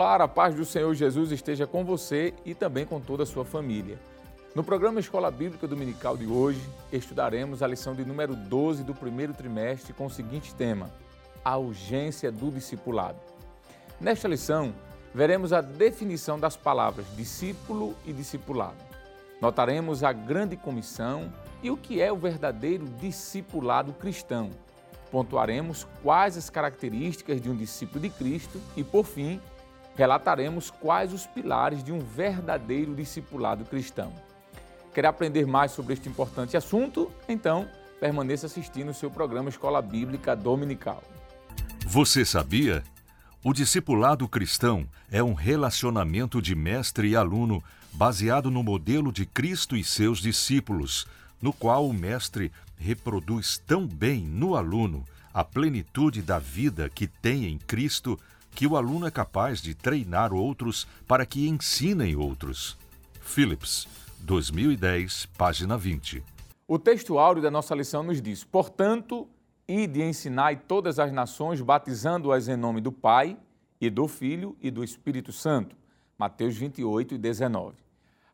Olá, a paz do Senhor Jesus esteja com você e também com toda a sua família. No programa Escola Bíblica Dominical de hoje, estudaremos a lição de número 12 do primeiro trimestre com o seguinte tema: A urgência do discipulado. Nesta lição, veremos a definição das palavras discípulo e discipulado. Notaremos a grande comissão e o que é o verdadeiro discipulado cristão. Pontuaremos quais as características de um discípulo de Cristo e, por fim, relataremos quais os pilares de um verdadeiro discipulado cristão. Quer aprender mais sobre este importante assunto? Então, permaneça assistindo o seu programa Escola Bíblica Dominical. Você sabia? O discipulado cristão é um relacionamento de mestre e aluno baseado no modelo de Cristo e seus discípulos, no qual o mestre reproduz tão bem no aluno a plenitude da vida que tem em Cristo que o aluno é capaz de treinar outros para que ensinem outros. Phillips, 2010, página 20. O texto áureo da nossa lição nos diz: Portanto, ide ensinai todas as nações, batizando-as em nome do Pai, e do Filho e do Espírito Santo. Mateus 28 e 19.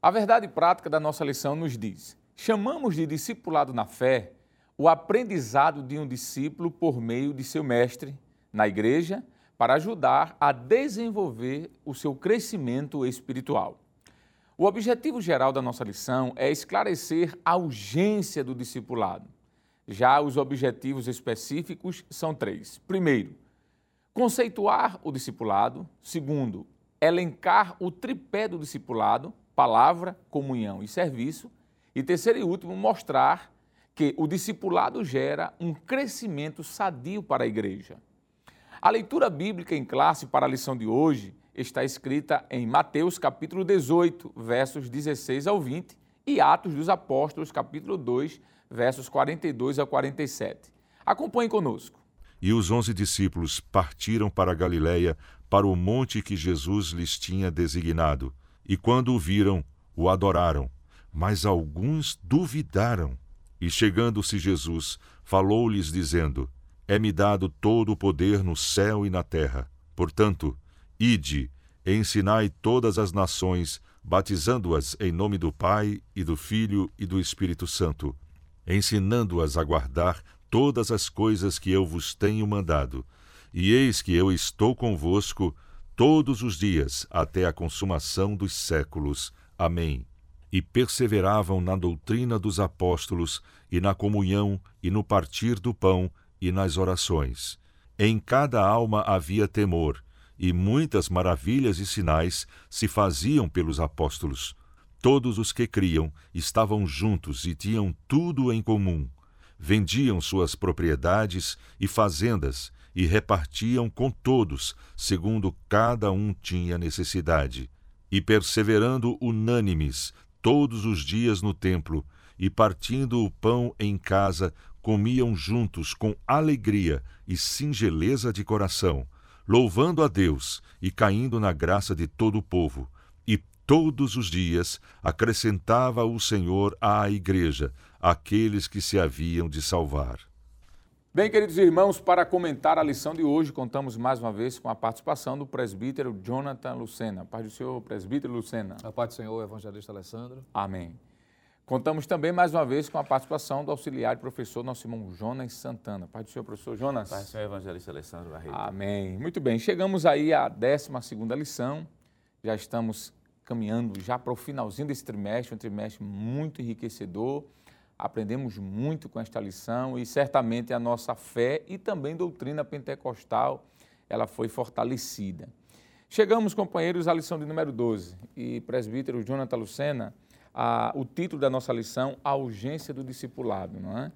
A verdade prática da nossa lição nos diz: chamamos de discipulado na fé o aprendizado de um discípulo por meio de seu mestre na igreja para ajudar a desenvolver o seu crescimento espiritual. O objetivo geral da nossa lição é esclarecer a urgência do discipulado. Já os objetivos específicos são três. Primeiro, conceituar o discipulado. Segundo, elencar o tripé do discipulado: palavra, comunhão e serviço. E terceiro e último, mostrar que o discipulado gera um crescimento sadio para a igreja. A leitura bíblica em classe para a lição de hoje está escrita em Mateus capítulo 18, versos 16 ao 20 e Atos dos Apóstolos capítulo 2, versos 42 a 47. Acompanhe conosco. E os onze discípulos partiram para a Galiléia, para o monte que Jesus lhes tinha designado. E quando o viram, o adoraram. Mas alguns duvidaram. E chegando-se Jesus, falou-lhes, dizendo: é-me dado todo o poder no céu e na terra. Portanto, ide, ensinai todas as nações, batizando-as em nome do Pai e do Filho e do Espírito Santo, ensinando-as a guardar todas as coisas que eu vos tenho mandado. E eis que eu estou convosco todos os dias até a consumação dos séculos. Amém. E perseveravam na doutrina dos apóstolos, e na comunhão, e no partir do pão, e nas orações. Em cada alma havia temor, e muitas maravilhas e sinais se faziam pelos apóstolos. Todos os que criam estavam juntos e tinham tudo em comum. Vendiam suas propriedades e fazendas e repartiam com todos, segundo cada um tinha necessidade. E perseverando unânimes todos os dias no templo, e partindo o pão em casa, comiam juntos com alegria e singeleza de coração, louvando a Deus e caindo na graça de todo o povo. E todos os dias acrescentava o Senhor à igreja aqueles que se haviam de salvar. Bem, queridos irmãos, para comentar a lição de hoje, contamos mais uma vez com a participação do presbítero Jonathan Lucena. Paz do Senhor, presbítero Lucena. A paz do Senhor, evangelista Alessandro. Amém. Contamos também mais uma vez com a participação do auxiliar e professor nosso irmão Jonas Santana. Pai do Senhor, professor Jonas. Pai do Senhor, evangelista Alessandro Barreto. Amém. Muito bem, chegamos aí à 12 lição. Já estamos caminhando já para o finalzinho desse trimestre, um trimestre muito enriquecedor. Aprendemos muito com esta lição e certamente a nossa fé e também doutrina pentecostal, ela foi fortalecida. Chegamos, companheiros, à lição de número 12 e presbítero Jonathan Lucena a, o título da nossa lição, A Urgência do Discipulado, não é?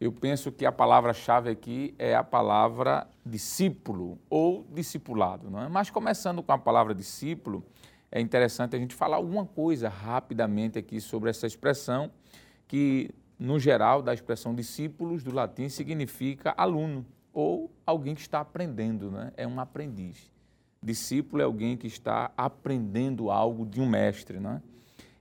Eu penso que a palavra-chave aqui é a palavra discípulo ou discipulado, não é? Mas começando com a palavra discípulo, é interessante a gente falar alguma coisa rapidamente aqui sobre essa expressão que, no geral, da expressão discípulos do latim significa aluno ou alguém que está aprendendo, né? É um aprendiz. Discípulo é alguém que está aprendendo algo de um mestre, não é?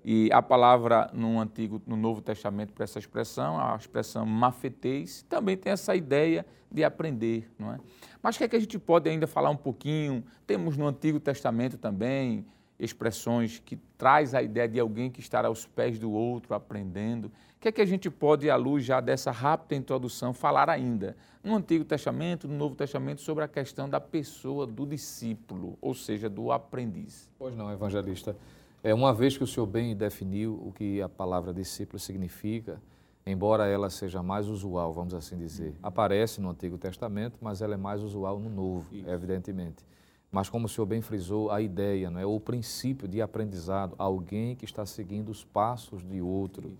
E a palavra no Antigo, no Novo Testamento para essa expressão, a expressão mafeteis, também tem essa ideia de aprender, não é? Mas o que é que a gente pode ainda falar um pouquinho? Temos no Antigo Testamento também expressões que traz a ideia de alguém que estará aos pés do outro aprendendo. O que é que a gente pode, à luz já dessa rápida introdução, falar ainda no Antigo Testamento, no Novo Testamento, sobre a questão da pessoa do discípulo, ou seja, do aprendiz? Pois não, evangelista. É uma vez que o senhor bem definiu o que a palavra discípulo significa, embora ela seja mais usual, vamos assim dizer, aparece no Antigo Testamento, mas ela é mais usual no Novo, Isso. evidentemente. Mas como o senhor bem frisou, a ideia, não é, o princípio de aprendizado, alguém que está seguindo os passos de outro,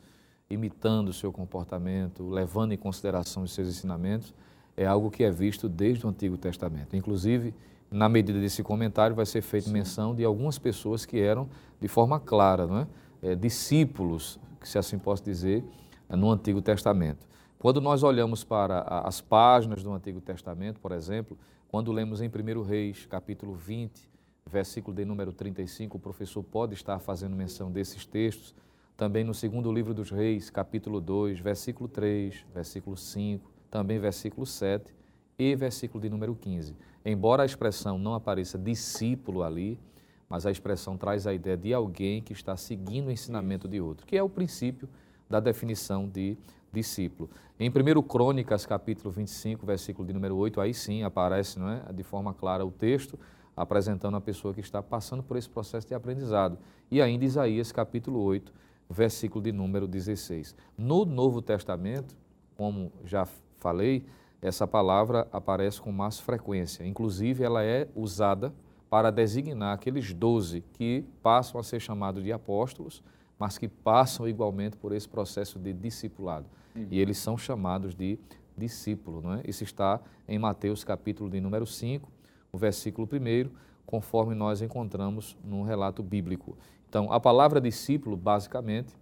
imitando o seu comportamento, levando em consideração os seus ensinamentos, é algo que é visto desde o Antigo Testamento. Inclusive, na medida desse comentário, vai ser feita menção de algumas pessoas que eram, de forma clara, não é? é discípulos, se assim posso dizer, no Antigo Testamento. Quando nós olhamos para as páginas do Antigo Testamento, por exemplo, quando lemos em 1 Reis, capítulo 20, versículo de número 35, o professor pode estar fazendo menção desses textos. Também no segundo livro dos Reis, capítulo 2, versículo 3, versículo 5, também versículo 7 e versículo de número 15. Embora a expressão não apareça discípulo ali, mas a expressão traz a ideia de alguém que está seguindo o ensinamento de outro, que é o princípio da definição de discípulo. Em 1 Crônicas, capítulo 25, versículo de número 8, aí sim aparece não é, de forma clara o texto apresentando a pessoa que está passando por esse processo de aprendizado. E ainda Isaías, capítulo 8, versículo de número 16. No Novo Testamento, como já falei, essa palavra aparece com mais frequência. Inclusive, ela é usada para designar aqueles doze que passam a ser chamados de apóstolos, mas que passam igualmente por esse processo de discipulado. Uhum. E eles são chamados de discípulo, não é? Isso está em Mateus capítulo de número 5, o versículo 1, conforme nós encontramos num relato bíblico. Então, a palavra discípulo, basicamente,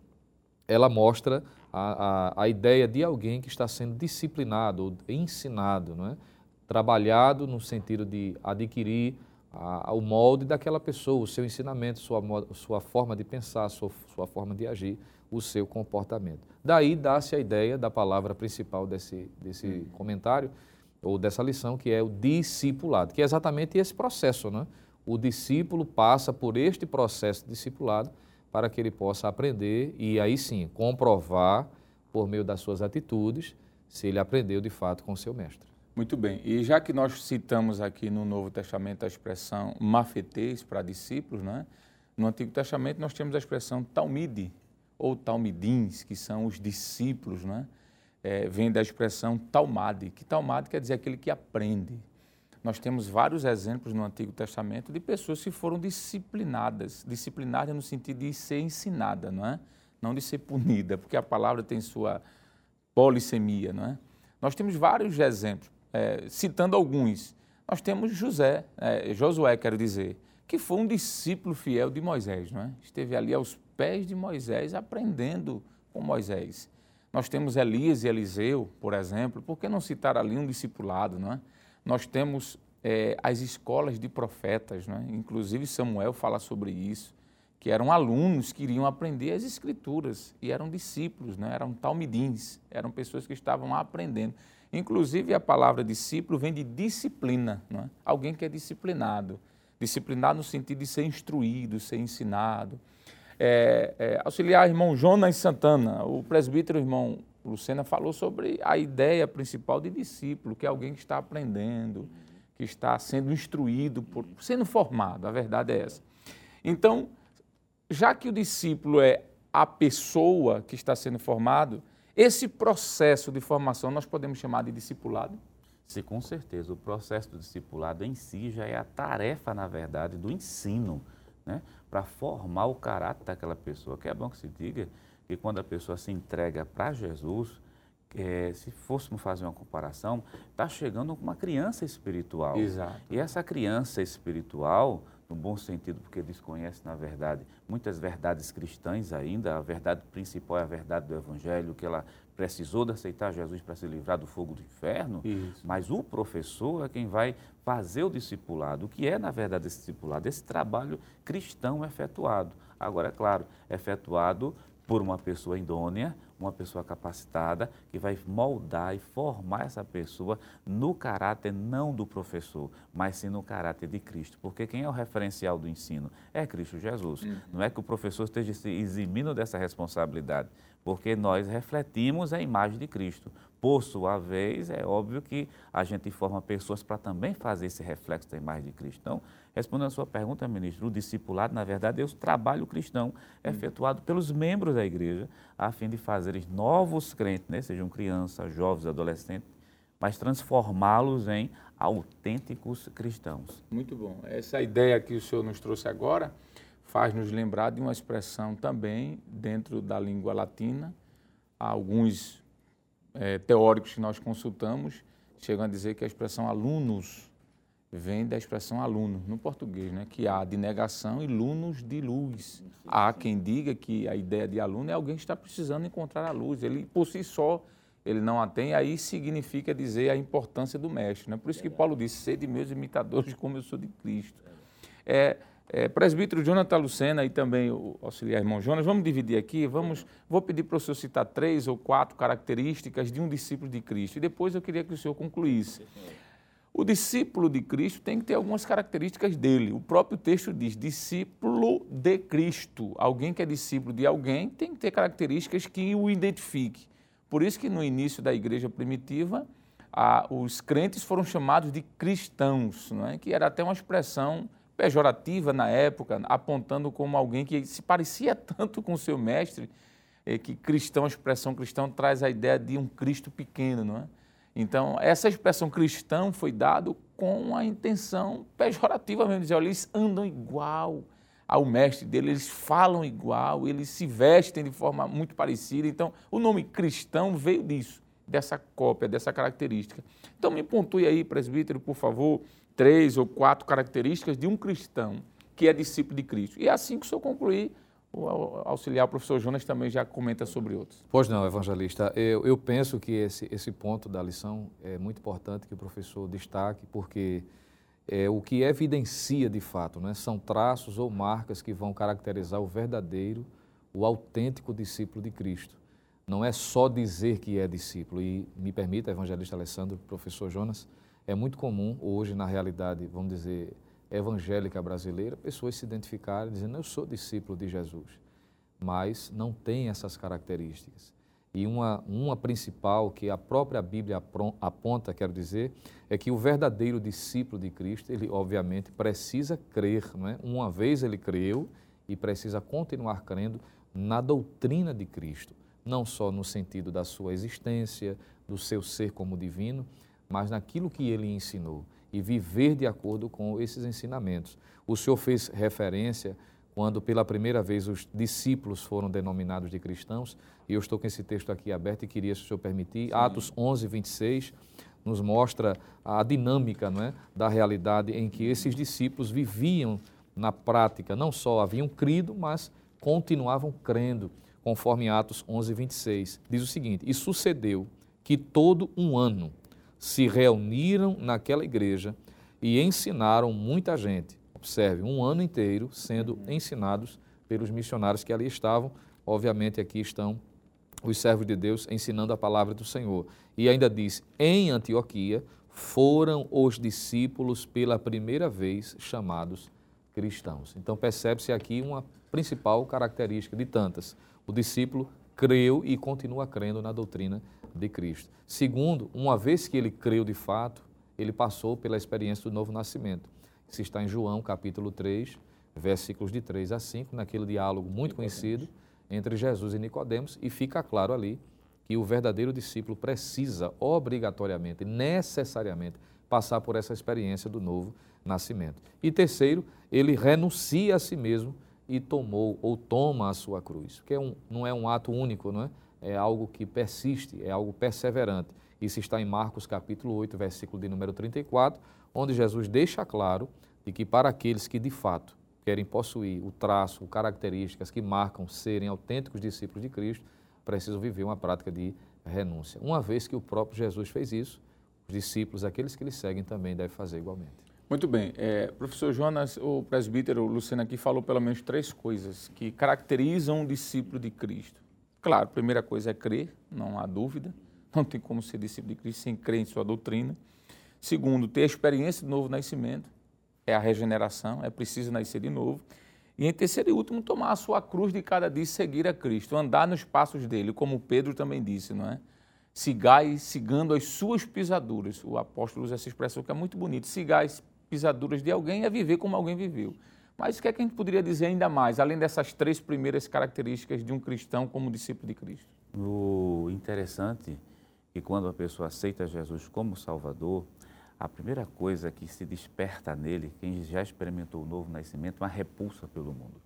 ela mostra a, a, a ideia de alguém que está sendo disciplinado, ou ensinado, não é? trabalhado no sentido de adquirir a, o molde daquela pessoa, o seu ensinamento, sua, sua forma de pensar, sua, sua forma de agir, o seu comportamento. Daí dá-se a ideia da palavra principal desse, desse hum. comentário, ou dessa lição, que é o discipulado, que é exatamente esse processo. Né? O discípulo passa por este processo discipulado para que ele possa aprender e aí sim comprovar, por meio das suas atitudes, se ele aprendeu de fato com o seu mestre. Muito bem. E já que nós citamos aqui no Novo Testamento a expressão mafetês para discípulos, né? no Antigo Testamento nós temos a expressão talmide ou talmidins, que são os discípulos, né? É, vem da expressão talmade, que talmade quer dizer aquele que aprende. Nós temos vários exemplos no Antigo Testamento de pessoas que foram disciplinadas, disciplinadas no sentido de ser ensinada, não é? Não de ser punida, porque a palavra tem sua polissemia, não é? Nós temos vários exemplos é, citando alguns, nós temos José, é, Josué, quero dizer, que foi um discípulo fiel de Moisés, não é? Esteve ali aos pés de Moisés aprendendo com Moisés. Nós temos Elias e Eliseu, por exemplo, por que não citar ali um discipulado, não é? Nós temos é, as escolas de profetas, não é? inclusive Samuel fala sobre isso, que eram alunos que iriam aprender as escrituras e eram discípulos, não é? eram talmidins, eram pessoas que estavam aprendendo. Inclusive, a palavra discípulo vem de disciplina, não é? alguém que é disciplinado. Disciplinado no sentido de ser instruído, ser ensinado. É, é, auxiliar irmão Jonas Santana, o presbítero irmão Lucena falou sobre a ideia principal de discípulo, que é alguém que está aprendendo, que está sendo instruído, por, sendo formado, a verdade é essa. Então, já que o discípulo é a pessoa que está sendo formado, esse processo de formação nós podemos chamar de discipulado? Sim, com certeza. O processo do discipulado em si já é a tarefa, na verdade, do ensino, né? para formar o caráter daquela pessoa. Que é bom que se diga que quando a pessoa se entrega para Jesus, é, se fôssemos fazer uma comparação, está chegando com uma criança espiritual. Exato. E essa criança espiritual, no bom sentido, porque desconhece, na verdade, muitas verdades cristãs ainda. A verdade principal é a verdade do Evangelho, que ela precisou de aceitar Jesus para se livrar do fogo do inferno. Isso. Mas o professor é quem vai fazer o discipulado. O que é, na verdade, esse discipulado? Esse trabalho cristão efetuado. Agora, é claro, efetuado por uma pessoa idônea, uma pessoa capacitada, que vai moldar e formar essa pessoa no caráter não do professor, mas sim no caráter de Cristo. Porque quem é o referencial do ensino? É Cristo Jesus. Uhum. Não é que o professor esteja se eximindo dessa responsabilidade, porque nós refletimos a imagem de Cristo. Por sua vez, é óbvio que a gente forma pessoas para também fazer esse reflexo da imagem de Cristo. Então, respondendo a sua pergunta, ministro, o discipulado, na verdade, é o trabalho cristão é efetuado pelos membros da igreja, a fim de fazer novos crentes, né, sejam crianças, jovens, adolescentes, mas transformá-los em autênticos cristãos. Muito bom. Essa ideia que o senhor nos trouxe agora faz nos lembrar de uma expressão também dentro da língua latina, alguns é, teóricos que nós consultamos chegam a dizer que a expressão alunos vem da expressão aluno no português, né? que há de negação e lunos de luz. Há quem diga que a ideia de aluno é alguém que está precisando encontrar a luz. Ele, por si só, ele não a tem, aí significa dizer a importância do mestre. Né? Por isso que Paulo disse, sede meus imitadores como eu sou de Cristo. É, é, presbítero Jonathan Lucena e também o auxiliar irmão Jonas, vamos dividir aqui, vamos, vou pedir para o senhor citar três ou quatro características de um discípulo de Cristo e depois eu queria que o senhor concluísse. O discípulo de Cristo tem que ter algumas características dele. O próprio texto diz: discípulo de Cristo. Alguém que é discípulo de alguém tem que ter características que o identifique. Por isso que no início da igreja primitiva, os crentes foram chamados de cristãos, não é? que era até uma expressão pejorativa na época, apontando como alguém que se parecia tanto com seu mestre, é, que cristão, a expressão cristão traz a ideia de um Cristo pequeno, não é? Então, essa expressão cristão foi dada com a intenção pejorativa mesmo, dizer, olha, eles andam igual ao mestre dele, eles falam igual, eles se vestem de forma muito parecida. Então, o nome cristão veio disso, dessa cópia, dessa característica. Então, me pontue aí, presbítero, por favor, três ou quatro características de um cristão que é discípulo de Cristo. E é assim que o senhor concluir, o auxiliar o professor Jonas também já comenta sobre outros. Pois não, evangelista. Eu, eu penso que esse, esse ponto da lição é muito importante que o professor destaque, porque é o que evidencia de fato, né, são traços ou marcas que vão caracterizar o verdadeiro, o autêntico discípulo de Cristo. Não é só dizer que é discípulo. E me permita, evangelista Alessandro, professor Jonas, é muito comum hoje, na realidade, vamos dizer, evangélica brasileira, pessoas se identificarem dizendo, eu sou discípulo de Jesus, mas não tem essas características. E uma, uma principal que a própria Bíblia aponta, quero dizer, é que o verdadeiro discípulo de Cristo, ele obviamente precisa crer, não é? Uma vez ele creu e precisa continuar crendo na doutrina de Cristo, não só no sentido da sua existência, do seu ser como divino, mas naquilo que ele ensinou e viver de acordo com esses ensinamentos. O Senhor fez referência quando pela primeira vez os discípulos foram denominados de cristãos, e eu estou com esse texto aqui aberto e queria, se o senhor permitir, Sim. Atos 11, 26, nos mostra a dinâmica não é, da realidade em que esses discípulos viviam na prática, não só haviam crido, mas continuavam crendo, conforme Atos 11, 26. Diz o seguinte: E sucedeu que todo um ano, se reuniram naquela igreja e ensinaram muita gente. Observe, um ano inteiro sendo ensinados pelos missionários que ali estavam. Obviamente, aqui estão os servos de Deus ensinando a palavra do Senhor. E ainda diz: em Antioquia foram os discípulos pela primeira vez chamados cristãos. Então, percebe-se aqui uma principal característica de tantas. O discípulo creu e continua crendo na doutrina de Cristo. Segundo, uma vez que ele creu de fato, ele passou pela experiência do novo nascimento. Isso está em João, capítulo 3, versículos de 3 a 5, naquele diálogo muito conhecido entre Jesus e Nicodemos, e fica claro ali que o verdadeiro discípulo precisa obrigatoriamente, necessariamente, passar por essa experiência do novo nascimento. E terceiro, ele renuncia a si mesmo e tomou ou toma a sua cruz, que é um, não é um ato único, não é? é algo que persiste, é algo perseverante. Isso está em Marcos capítulo 8, versículo de número 34, onde Jesus deixa claro de que para aqueles que de fato querem possuir o traço, características que marcam serem autênticos discípulos de Cristo, precisam viver uma prática de renúncia. Uma vez que o próprio Jesus fez isso, os discípulos, aqueles que lhe seguem, também devem fazer igualmente. Muito bem. É, professor Jonas, o presbítero Luciano aqui falou pelo menos três coisas que caracterizam um discípulo de Cristo. Claro, a primeira coisa é crer, não há dúvida. Não tem como ser discípulo de Cristo sem crer em sua doutrina. Segundo, ter a experiência do novo nascimento, é a regeneração, é preciso nascer de novo. E em terceiro e último, tomar a sua cruz de cada dia e seguir a Cristo, andar nos passos dele, como Pedro também disse, não é? Sigai sigando as suas pisaduras. O apóstolo usa essa expressão que é muito bonita. Sigai as pisaduras de alguém é viver como alguém viveu. Mas o que é que a gente poderia dizer ainda mais, além dessas três primeiras características de um cristão como discípulo de Cristo? O interessante é que quando a pessoa aceita Jesus como Salvador, a primeira coisa que se desperta nele, quem já experimentou o novo nascimento, é uma repulsa pelo mundo.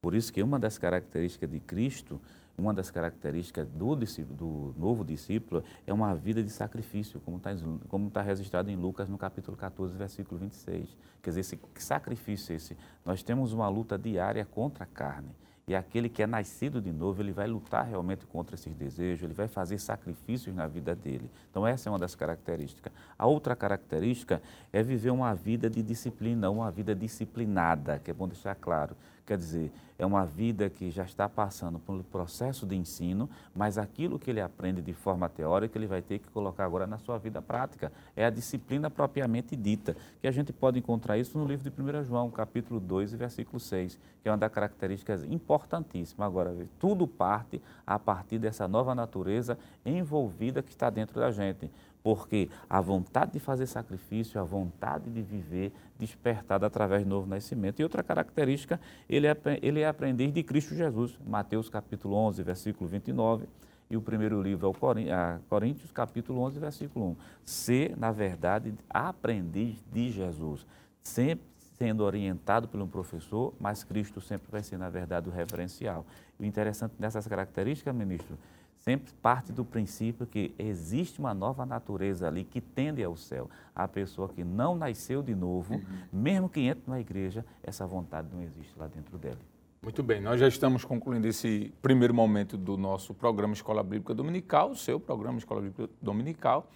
Por isso que uma das características de Cristo uma das características do, do novo discípulo é uma vida de sacrifício, como está como tá registrado em Lucas no capítulo 14, versículo 26. Quer dizer, esse sacrifício esse, nós temos uma luta diária contra a carne. E aquele que é nascido de novo, ele vai lutar realmente contra esses desejos, ele vai fazer sacrifícios na vida dele. Então, essa é uma das características. A outra característica é viver uma vida de disciplina, uma vida disciplinada, que é bom deixar claro. Quer dizer, é uma vida que já está passando pelo processo de ensino, mas aquilo que ele aprende de forma teórica, ele vai ter que colocar agora na sua vida prática. É a disciplina propriamente dita, que a gente pode encontrar isso no livro de 1 João, capítulo 2, versículo 6, que é uma das características importantíssimas. Agora, tudo parte a partir dessa nova natureza envolvida que está dentro da gente porque a vontade de fazer sacrifício, a vontade de viver, despertada através do novo nascimento. E outra característica, ele é, ele é aprendiz de Cristo Jesus. Mateus capítulo 11, versículo 29, e o primeiro livro é o Coríntios, capítulo 11, versículo 1. Ser, na verdade, aprendiz de Jesus, sempre sendo orientado por um professor, mas Cristo sempre vai ser, na verdade, o referencial. O interessante dessas características, ministro, sempre parte do princípio que existe uma nova natureza ali que tende ao céu. A pessoa que não nasceu de novo, uhum. mesmo que entre na igreja, essa vontade não existe lá dentro dela. Muito bem, nós já estamos concluindo esse primeiro momento do nosso programa Escola Bíblica Dominical, o seu programa Escola Bíblica Dominical.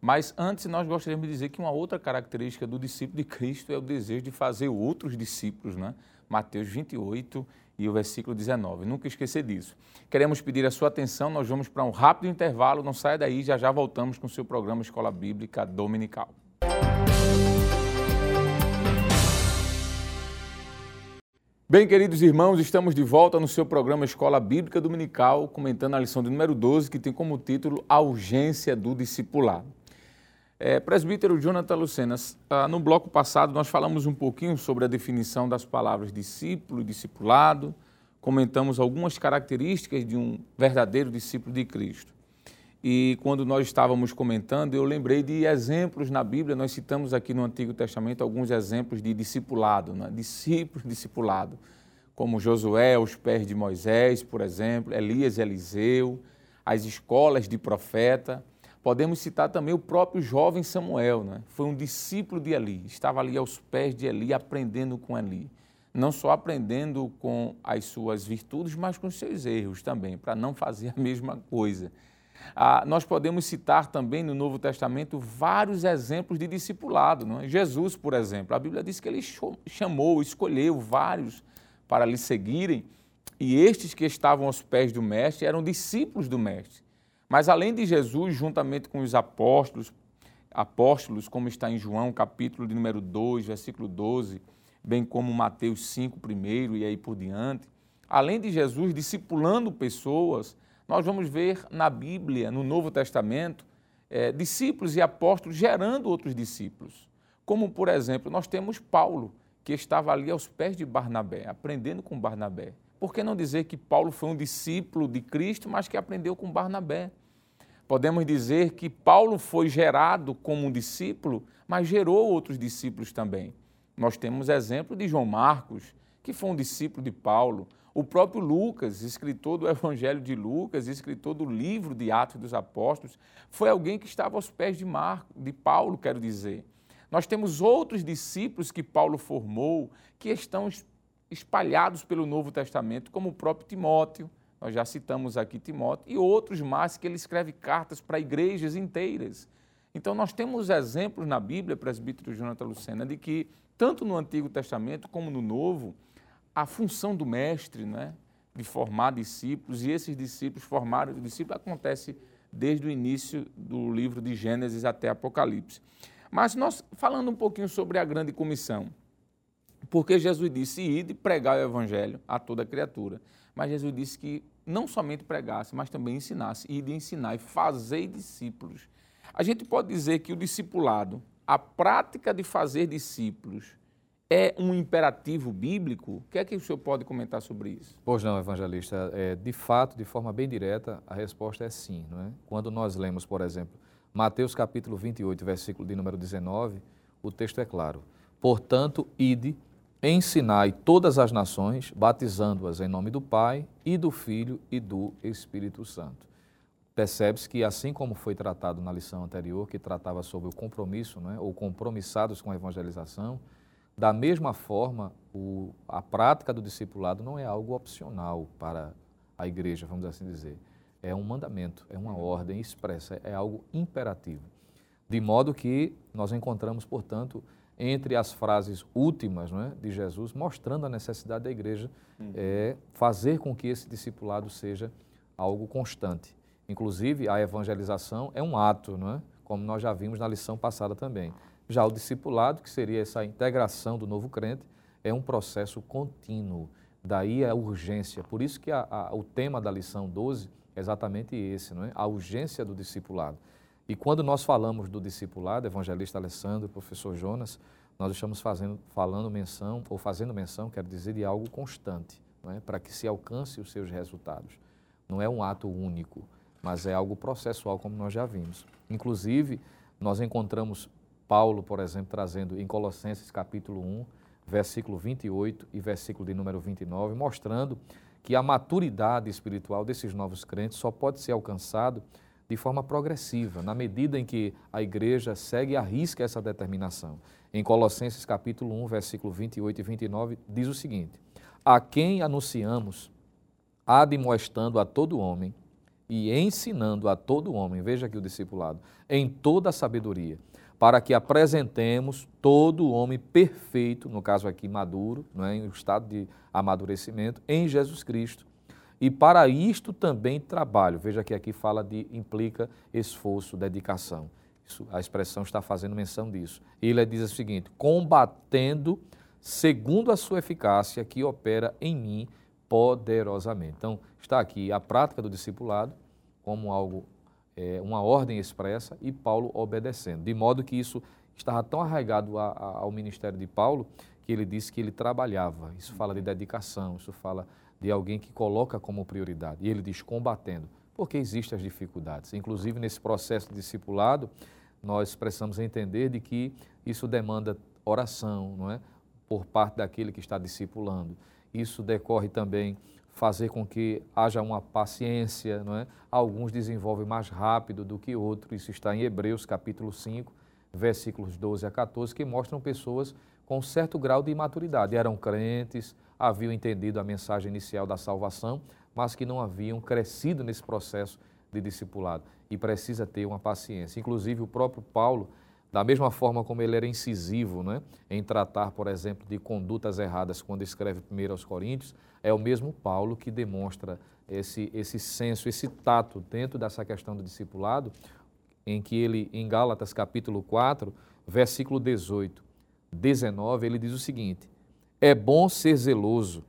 Mas antes nós gostaríamos de dizer que uma outra característica do discípulo de Cristo é o desejo de fazer outros discípulos, né? Mateus 28 e o versículo 19. Nunca esquecer disso. Queremos pedir a sua atenção, nós vamos para um rápido intervalo, não saia daí, já já voltamos com o seu programa Escola Bíblica Dominical. Bem, queridos irmãos, estamos de volta no seu programa Escola Bíblica Dominical, comentando a lição de número 12, que tem como título A Urgência do Discipulado. É, presbítero Jonathan Lucenas, ah, no bloco passado nós falamos um pouquinho sobre a definição das palavras discípulo e discipulado, comentamos algumas características de um verdadeiro discípulo de Cristo. E quando nós estávamos comentando, eu lembrei de exemplos na Bíblia, nós citamos aqui no Antigo Testamento alguns exemplos de discipulado, né? discípulos discipulado, como Josué aos pés de Moisés, por exemplo, Elias e Eliseu, as escolas de profeta, Podemos citar também o próprio jovem Samuel, né? foi um discípulo de Eli, estava ali aos pés de Eli, aprendendo com Eli. Não só aprendendo com as suas virtudes, mas com os seus erros também, para não fazer a mesma coisa. Ah, nós podemos citar também no Novo Testamento vários exemplos de discipulado. Não é? Jesus, por exemplo, a Bíblia diz que ele chamou, escolheu vários para lhe seguirem, e estes que estavam aos pés do Mestre eram discípulos do Mestre. Mas além de Jesus, juntamente com os apóstolos, apóstolos, como está em João, capítulo de número 2, versículo 12, bem como Mateus 5, primeiro e aí por diante, além de Jesus discipulando pessoas, nós vamos ver na Bíblia, no Novo Testamento, é, discípulos e apóstolos gerando outros discípulos. Como, por exemplo, nós temos Paulo, que estava ali aos pés de Barnabé, aprendendo com Barnabé. Por que não dizer que Paulo foi um discípulo de Cristo, mas que aprendeu com Barnabé? Podemos dizer que Paulo foi gerado como um discípulo, mas gerou outros discípulos também. Nós temos exemplo de João Marcos, que foi um discípulo de Paulo, o próprio Lucas, escritor do Evangelho de Lucas, escritor do livro de Atos dos Apóstolos, foi alguém que estava aos pés de, Marco, de Paulo, quero dizer. Nós temos outros discípulos que Paulo formou, que estão espalhados pelo Novo Testamento, como o próprio Timóteo, nós já citamos aqui Timóteo, e outros mais que ele escreve cartas para igrejas inteiras. Então, nós temos exemplos na Bíblia, presbítero Jonathan Lucena, de que, tanto no Antigo Testamento como no Novo, a função do mestre, né, de formar discípulos, e esses discípulos formarem os discípulos, acontece desde o início do livro de Gênesis até Apocalipse. Mas nós, falando um pouquinho sobre a grande comissão, porque Jesus disse, ide pregar o evangelho a toda criatura. Mas Jesus disse que não somente pregasse, mas também ensinasse, e de ensinar e fazer discípulos. A gente pode dizer que o discipulado, a prática de fazer discípulos, é um imperativo bíblico? O que é que o senhor pode comentar sobre isso? Pois não, evangelista. É, de fato, de forma bem direta, a resposta é sim. Não é? Quando nós lemos, por exemplo, Mateus capítulo 28, versículo de número 19, o texto é claro. Portanto, ide, ensinai todas as nações, batizando-as em nome do Pai e do Filho e do Espírito Santo. Percebe-se que, assim como foi tratado na lição anterior, que tratava sobre o compromisso, não é? ou compromissados com a evangelização, da mesma forma, o, a prática do discipulado não é algo opcional para a igreja, vamos assim dizer. É um mandamento, é uma ordem expressa, é algo imperativo. De modo que nós encontramos, portanto, entre as frases últimas é, de Jesus, mostrando a necessidade da igreja uhum. é, fazer com que esse discipulado seja algo constante. Inclusive, a evangelização é um ato, não é? como nós já vimos na lição passada também. Já o discipulado, que seria essa integração do novo crente, é um processo contínuo. Daí a urgência. Por isso que a, a, o tema da lição 12 é exatamente esse, não é? A urgência do discipulado. E quando nós falamos do discipulado, evangelista Alessandro, professor Jonas, nós estamos fazendo, falando menção, ou fazendo menção, quero dizer, de algo constante, é? para que se alcance os seus resultados. Não é um ato único, mas é algo processual, como nós já vimos. Inclusive, nós encontramos Paulo, por exemplo, trazendo em Colossenses capítulo 1, versículo 28 e versículo de número 29, mostrando que a maturidade espiritual desses novos crentes só pode ser alcançado de forma progressiva, na medida em que a igreja segue e arrisca essa determinação. Em Colossenses capítulo 1, versículo 28 e 29, diz o seguinte: A quem anunciamos, admoestando a todo homem e ensinando a todo homem, veja aqui o discipulado, em toda a sabedoria, para que apresentemos todo homem perfeito, no caso aqui maduro, não é, em estado de amadurecimento, em Jesus Cristo. E para isto também trabalho. Veja que aqui fala de implica esforço, dedicação. Isso, a expressão está fazendo menção disso. Ele diz o seguinte: combatendo segundo a sua eficácia que opera em mim poderosamente. Então, está aqui a prática do discipulado como algo é, uma ordem expressa e Paulo obedecendo. De modo que isso estava tão arraigado a, a, ao ministério de Paulo que ele disse que ele trabalhava. Isso fala de dedicação, isso fala de alguém que coloca como prioridade. E ele diz combatendo, porque existem as dificuldades. Inclusive, nesse processo de discipulado, nós precisamos entender de que isso demanda oração, não é? Por parte daquele que está discipulando. Isso decorre também fazer com que haja uma paciência, não é? Alguns desenvolvem mais rápido do que outros. Isso está em Hebreus capítulo 5, versículos 12 a 14, que mostram pessoas com certo grau de imaturidade. Eram crentes, haviam entendido a mensagem inicial da salvação, mas que não haviam crescido nesse processo de discipulado. E precisa ter uma paciência. Inclusive, o próprio Paulo, da mesma forma como ele era incisivo né, em tratar, por exemplo, de condutas erradas quando escreve primeiro aos Coríntios, é o mesmo Paulo que demonstra esse, esse senso, esse tato dentro dessa questão do discipulado, em que ele, em Gálatas capítulo 4, versículo 18, 19, ele diz o seguinte: É bom ser zeloso,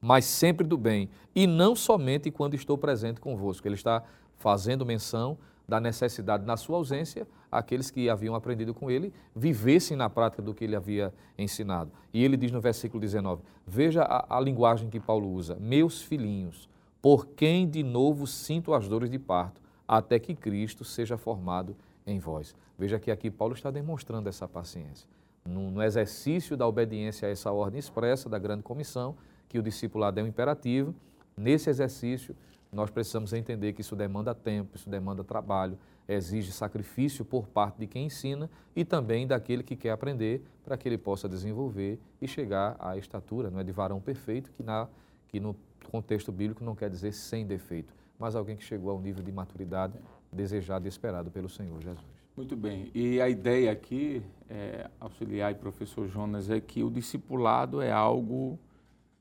mas sempre do bem, e não somente quando estou presente convosco. Ele está fazendo menção da necessidade, na sua ausência, aqueles que haviam aprendido com ele vivessem na prática do que ele havia ensinado. E ele diz no versículo 19: Veja a, a linguagem que Paulo usa: Meus filhinhos, por quem de novo sinto as dores de parto, até que Cristo seja formado em vós. Veja que aqui Paulo está demonstrando essa paciência. No, no exercício da obediência a essa ordem expressa da grande comissão, que o discipulado é um imperativo, nesse exercício nós precisamos entender que isso demanda tempo, isso demanda trabalho, exige sacrifício por parte de quem ensina e também daquele que quer aprender para que ele possa desenvolver e chegar à estatura não é, de varão perfeito, que, na, que no contexto bíblico não quer dizer sem defeito, mas alguém que chegou ao nível de maturidade desejado e esperado pelo Senhor Jesus. Muito bem. E a ideia aqui, é, auxiliar e professor Jonas, é que o discipulado é algo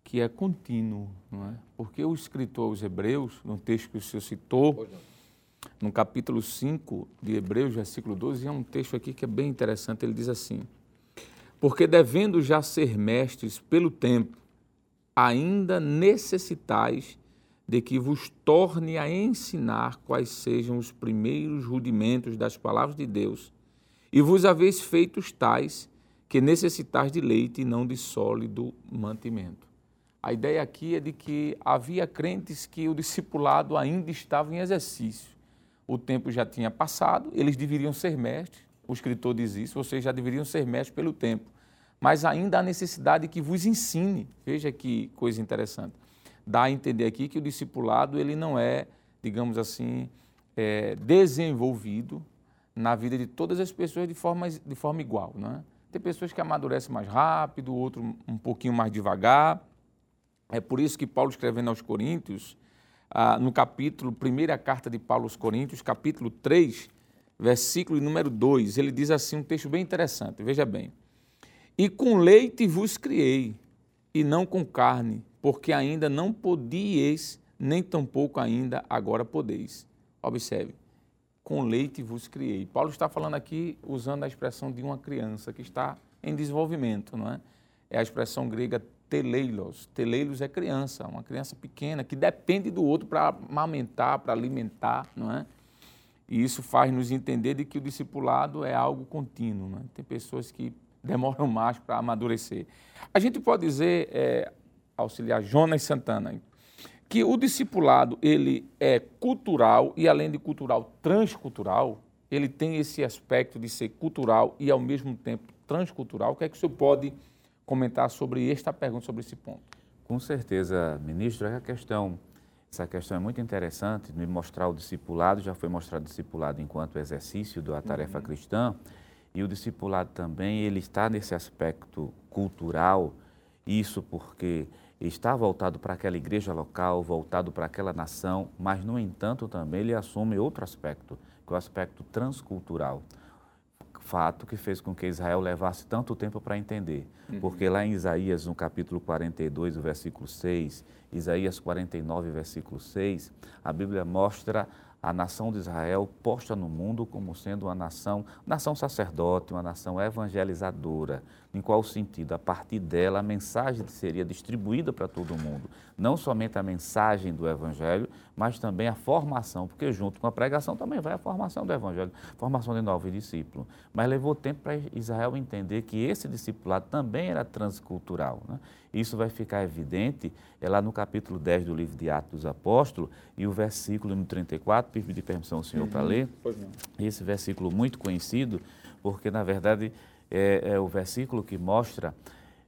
que é contínuo, não é? Porque o escritor aos Hebreus, no texto que o senhor citou, no capítulo 5 de Hebreus, versículo 12, é um texto aqui que é bem interessante. Ele diz assim: Porque devendo já ser mestres pelo tempo, ainda necessitais de que vos torne a ensinar quais sejam os primeiros rudimentos das palavras de Deus, e vos haveis feitos tais que necessitais de leite e não de sólido mantimento. A ideia aqui é de que havia crentes que o discipulado ainda estava em exercício. O tempo já tinha passado, eles deveriam ser mestres, o escritor diz isso, vocês já deveriam ser mestres pelo tempo mas ainda há necessidade que vos ensine. Veja que coisa interessante. Dá a entender aqui que o discipulado ele não é, digamos assim, é, desenvolvido na vida de todas as pessoas de forma, de forma igual. Né? Tem pessoas que amadurecem mais rápido, outro um pouquinho mais devagar. É por isso que Paulo escrevendo aos Coríntios, ah, no capítulo, primeira carta de Paulo aos Coríntios, capítulo 3, versículo número 2, ele diz assim, um texto bem interessante, veja bem. E com leite vos criei, e não com carne, porque ainda não podíeis, nem tampouco ainda agora podeis. Observe, com leite vos criei. Paulo está falando aqui usando a expressão de uma criança que está em desenvolvimento, não é? É a expressão grega teleilos. Teleilos é criança, uma criança pequena que depende do outro para amamentar, para alimentar, não é? E isso faz nos entender de que o discipulado é algo contínuo. É? Tem pessoas que demoram mais para amadurecer. A gente pode dizer, é, auxiliar Jonas Santana, que o discipulado ele é cultural e além de cultural, transcultural. Ele tem esse aspecto de ser cultural e ao mesmo tempo transcultural. O que é que o senhor pode comentar sobre esta pergunta, sobre esse ponto? Com certeza, ministro, é a questão, essa questão é muito interessante, me mostrar o discipulado, já foi mostrado o discipulado enquanto exercício da tarefa uhum. cristã, e o discipulado também, ele está nesse aspecto cultural, isso porque está voltado para aquela igreja local, voltado para aquela nação, mas, no entanto, também ele assume outro aspecto, que é o aspecto transcultural. Fato que fez com que Israel levasse tanto tempo para entender. Uhum. Porque lá em Isaías, no capítulo 42, o versículo 6, Isaías 49, versículo 6, a Bíblia mostra a nação de Israel posta no mundo como sendo uma nação, nação sacerdote, uma nação evangelizadora. Em qual sentido? A partir dela, a mensagem seria distribuída para todo mundo. Não somente a mensagem do Evangelho, mas também a formação, porque junto com a pregação também vai a formação do Evangelho, formação de novos discípulos. Mas levou tempo para Israel entender que esse discipulado também era transcultural. Né? Isso vai ficar evidente é lá no capítulo 10 do livro de Atos dos Apóstolos e o versículo no 34, pedir permissão ao senhor uhum. para ler. Esse versículo muito conhecido, porque na verdade é, é o versículo que mostra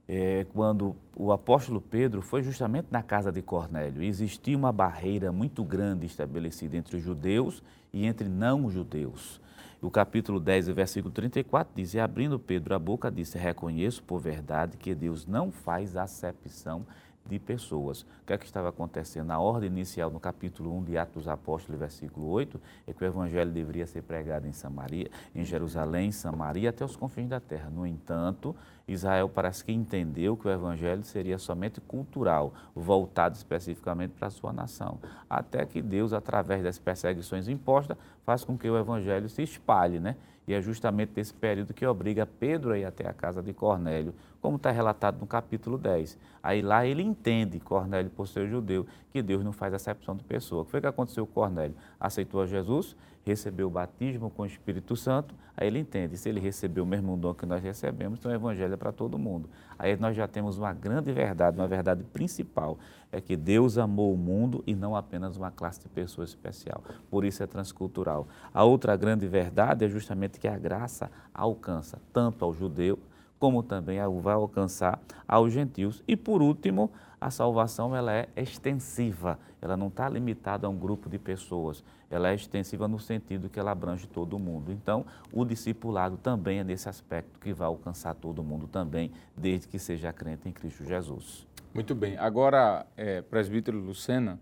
é, quando o apóstolo Pedro foi justamente na casa de Cornélio. Existia uma barreira muito grande estabelecida entre os judeus e entre não-judeus. O capítulo 10, versículo 34 diz: E abrindo Pedro a boca, disse: Reconheço por verdade que Deus não faz acepção de pessoas. O que é que estava acontecendo? Na ordem inicial, no capítulo 1 de Atos dos Apóstolos, versículo 8, é que o evangelho deveria ser pregado em Samaria, em Jerusalém, em Samaria, até os confins da terra. No entanto, Israel parece que entendeu que o evangelho seria somente cultural, voltado especificamente para a sua nação. Até que Deus, através das perseguições impostas, faz com que o evangelho se espalhe, né? E é justamente nesse período que obriga Pedro a ir até a casa de Cornélio, como está relatado no capítulo 10. Aí lá ele entende, Cornélio, por ser judeu, que Deus não faz acepção de pessoa. O que foi que aconteceu com Cornélio? Aceitou a Jesus, recebeu o batismo com o Espírito Santo, aí ele entende, se ele recebeu o mesmo dom que nós recebemos, então o Evangelho é para todo mundo. Aí nós já temos uma grande verdade, uma verdade principal, é que Deus amou o mundo e não apenas uma classe de pessoas especial. Por isso é transcultural. A outra grande verdade é justamente que a graça alcança tanto ao judeu, como também vai alcançar aos gentios. E por último, a salvação ela é extensiva, ela não está limitada a um grupo de pessoas, ela é extensiva no sentido que ela abrange todo mundo. Então, o discipulado também é nesse aspecto que vai alcançar todo mundo também, desde que seja crente em Cristo Jesus. Muito bem. Agora, é, presbítero Lucena,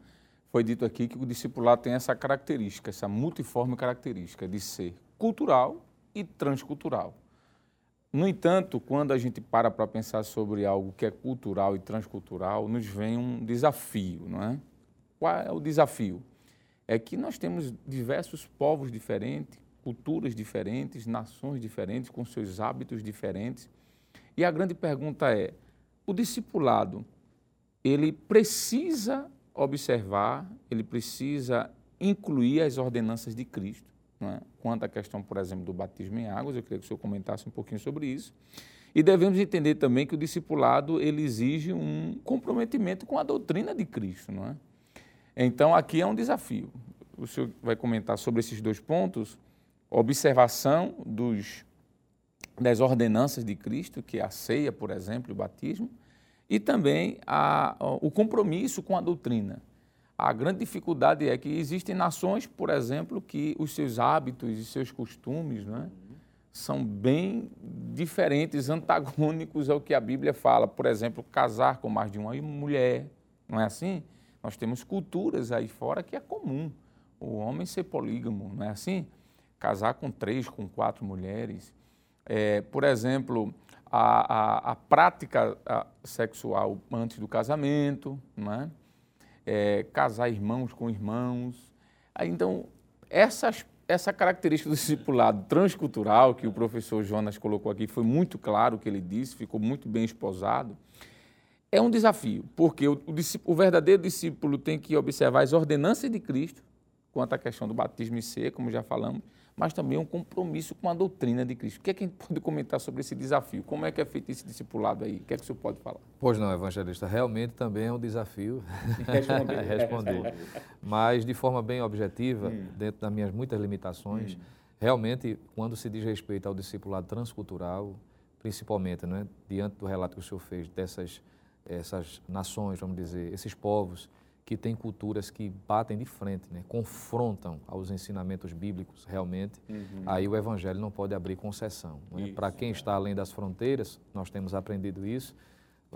foi dito aqui que o discipulado tem essa característica, essa multiforme característica de ser cultural e transcultural. No entanto, quando a gente para para pensar sobre algo que é cultural e transcultural, nos vem um desafio, não é? Qual é o desafio? É que nós temos diversos povos diferentes, culturas diferentes, nações diferentes, com seus hábitos diferentes. E a grande pergunta é: o discipulado, ele precisa observar, ele precisa incluir as ordenanças de Cristo? É? quanto à questão, por exemplo, do batismo em águas, eu queria que o senhor comentasse um pouquinho sobre isso. E devemos entender também que o discipulado ele exige um comprometimento com a doutrina de Cristo, não é? Então aqui é um desafio. O senhor vai comentar sobre esses dois pontos: observação dos das ordenanças de Cristo, que é a ceia, por exemplo, o batismo, e também a, o compromisso com a doutrina. A grande dificuldade é que existem nações, por exemplo, que os seus hábitos e seus costumes né, são bem diferentes, antagônicos ao que a Bíblia fala. Por exemplo, casar com mais de uma mulher, não é assim? Nós temos culturas aí fora que é comum o homem ser polígamo, não é assim? Casar com três, com quatro mulheres. É, por exemplo, a, a, a prática sexual antes do casamento, não é? É, casar irmãos com irmãos. Então, essa característica do discipulado transcultural que o professor Jonas colocou aqui, foi muito claro o que ele disse, ficou muito bem esposado, é um desafio, porque o, o, o verdadeiro discípulo tem que observar as ordenanças de Cristo, quanto à questão do batismo e ser, como já falamos, mas também um compromisso com a doutrina de Cristo. O que é que a gente pode comentar sobre esse desafio? Como é que é feito esse discipulado aí? O que é que o senhor pode falar? Pois não, evangelista, realmente também é um desafio responder. responder. Mas de forma bem objetiva, hum. dentro das minhas muitas limitações, hum. realmente, quando se diz respeito ao discipulado transcultural, principalmente, né, diante do relato que o senhor fez dessas essas nações, vamos dizer, esses povos, que tem culturas que batem de frente, né? confrontam aos ensinamentos bíblicos realmente, uhum. aí o evangelho não pode abrir concessão. Né? Para quem está além das fronteiras, nós temos aprendido isso